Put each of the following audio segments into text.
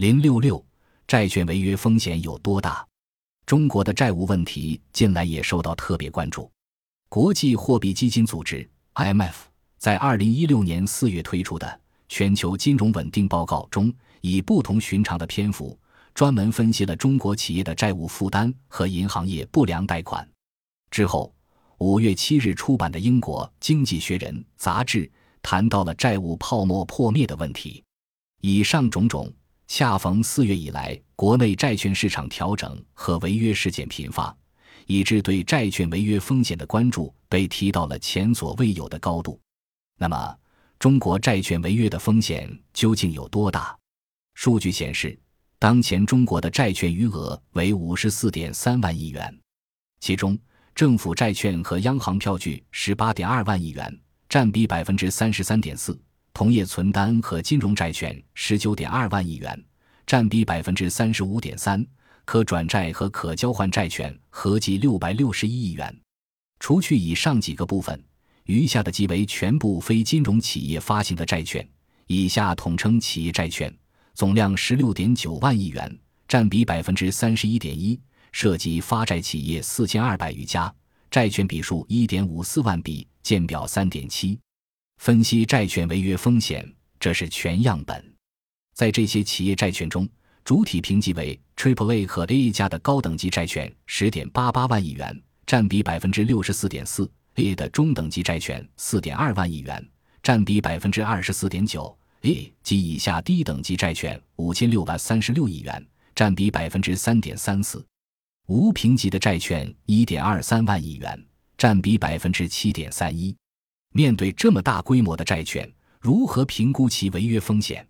零六六，债券违约风险有多大？中国的债务问题近来也受到特别关注。国际货币基金组织 （IMF） 在二零一六年四月推出的《全球金融稳定报告》中，以不同寻常的篇幅，专门分析了中国企业的债务负担和银行业不良贷款。之后，五月七日出版的英国《经济学人》杂志谈到了债务泡沫破灭的问题。以上种种。恰逢四月以来，国内债券市场调整和违约事件频发，以致对债券违约风险的关注被提到了前所未有的高度。那么，中国债券违约的风险究竟有多大？数据显示，当前中国的债券余额为五十四点三万亿元，其中政府债券和央行票据十八点二万亿元，占比百分之三十三点四。同业存单和金融债券十九点二万亿元，占比百分之三十五点三；可转债和可交换债券合计六百六十一亿元。除去以上几个部分，余下的即为全部非金融企业发行的债券，以下统称企业债券，总量十六点九万亿元，占比百分之三十一点一，涉及发债企业四千二百余家，债券笔数一点五四万笔，见表三点七。分析债券违约风险，这是全样本。在这些企业债券中，主体评级为 Triple A 和 A 加的高等级债券十点八八万亿元，占比百分之六十四点四；A 的中等级债券四点二万亿元，占比百分之二十四点九；A 及以下低等级债券五千六百三十六亿元，占比百分之三点三四；无评级的债券一点二三万亿元，占比百分之七点三一。面对这么大规模的债券，如何评估其违约风险？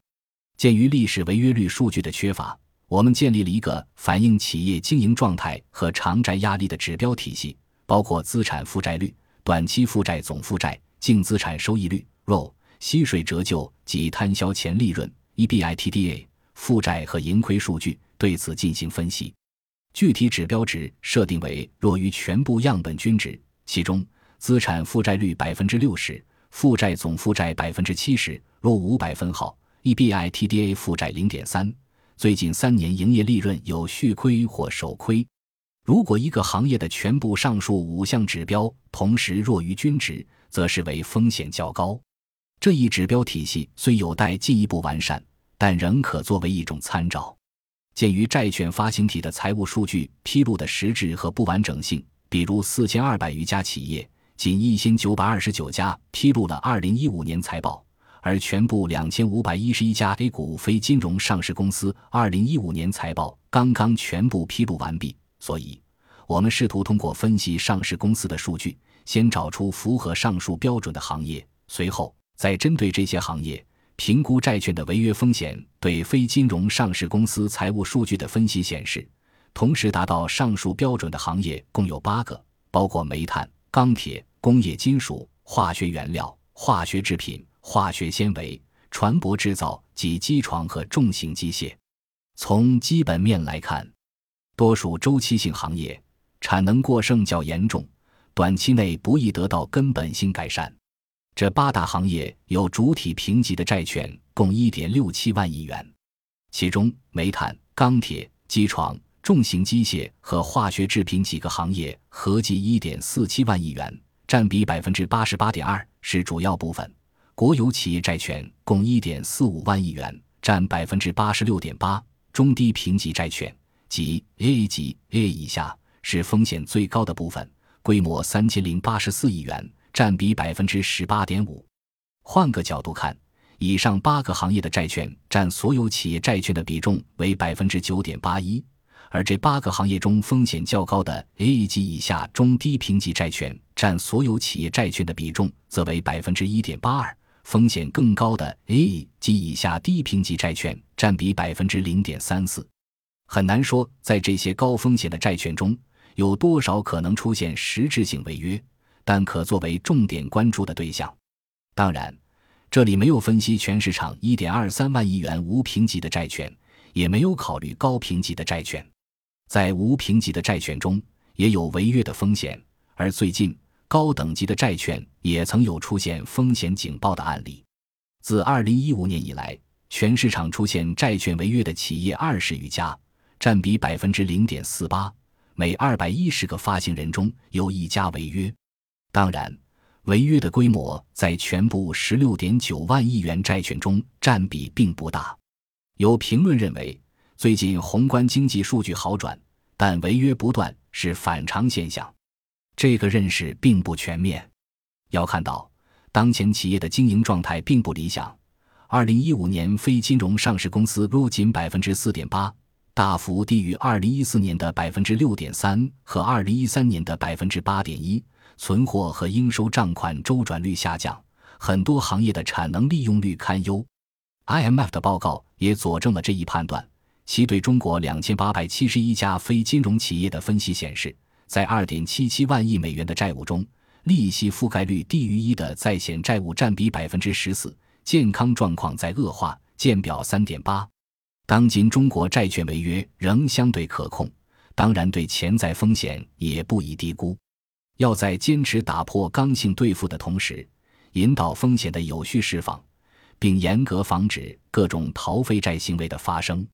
鉴于历史违约率数据的缺乏，我们建立了一个反映企业经营状态和偿债压力的指标体系，包括资产负债率、短期负债总负债、净资产收益率、ROE、息税折旧及摊销前利润、EBITDA、负债和盈亏数据，对此进行分析。具体指标值设定为弱于全部样本均值，其中。资产负债率百分之六十，负债总负债百分之七十。若五百分号，EBITDA 负债零点三。最近三年营业利润有续亏或首亏。如果一个行业的全部上述五项指标同时弱于均值，则视为风险较高。这一指标体系虽有待进一步完善，但仍可作为一种参照。鉴于债券发行体的财务数据披露的实质和不完整性，比如四千二百余家企业。仅一千九百二十九家披露了二零一五年财报，而全部两千五百一十一家 A 股非金融上市公司二零一五年财报刚刚全部披露完毕。所以，我们试图通过分析上市公司的数据，先找出符合上述标准的行业，随后再针对这些行业评估债券的违约风险。对非金融上市公司财务数据的分析显示，同时达到上述标准的行业共有八个，包括煤炭、钢铁。工业金属、化学原料、化学制品、化学纤维、船舶制造及机床和重型机械。从基本面来看，多数周期性行业产能过剩较严重，短期内不易得到根本性改善。这八大行业有主体评级的债券共一点六七万亿元，其中煤炭、钢铁、机床、重型机械和化学制品几个行业合计一点四七万亿元。占比百分之八十八点二是主要部分，国有企业债券共一点四五万亿元，占百分之八十六点八。中低评级债券即 A 级 A 以下是风险最高的部分，规模三千零八十四亿元，占比百分之十八点五。换个角度看，以上八个行业的债券占所有企业债券的比重为百分之九点八一。而这八个行业中，风险较高的 A 级以下中低评级债券占所有企业债券的比重则为百分之一点八二，风险更高的 A 级以下低评级债券占比百分之零点三四。很难说，在这些高风险的债券中有多少可能出现实质性违约，但可作为重点关注的对象。当然，这里没有分析全市场一点二三万亿元无评级的债券，也没有考虑高评级的债券。在无评级的债券中，也有违约的风险，而最近高等级的债券也曾有出现风险警报的案例。自二零一五年以来，全市场出现债券违约的企业二十余家，占比百分之零点四八，每二百一十个发行人中有一家违约。当然，违约的规模在全部十六点九万亿元债券中占比并不大。有评论认为，最近宏观经济数据好转，但违约不断是反常现象。这个认识并不全面。要看到，当前企业的经营状态并不理想。二零一五年非金融上市公司若仅百分之四点八，大幅低于二零一四年的百分之六点三和二零一三年的百分之八点一。存货和应收账款周转率下降，很多行业的产能利用率堪忧。IMF 的报告也佐证了这一判断。其对中国两千八百七十一家非金融企业的分析显示，在二点七七万亿美元的债务中，利息覆盖率低于一的在险债务占比百分之十四。健康状况在恶化，见表三点八。当今中国债券违约仍相对可控，当然对潜在风险也不宜低估。要在坚持打破刚性兑付的同时，引导风险的有序释放，并严格防止各种逃废债行为的发生。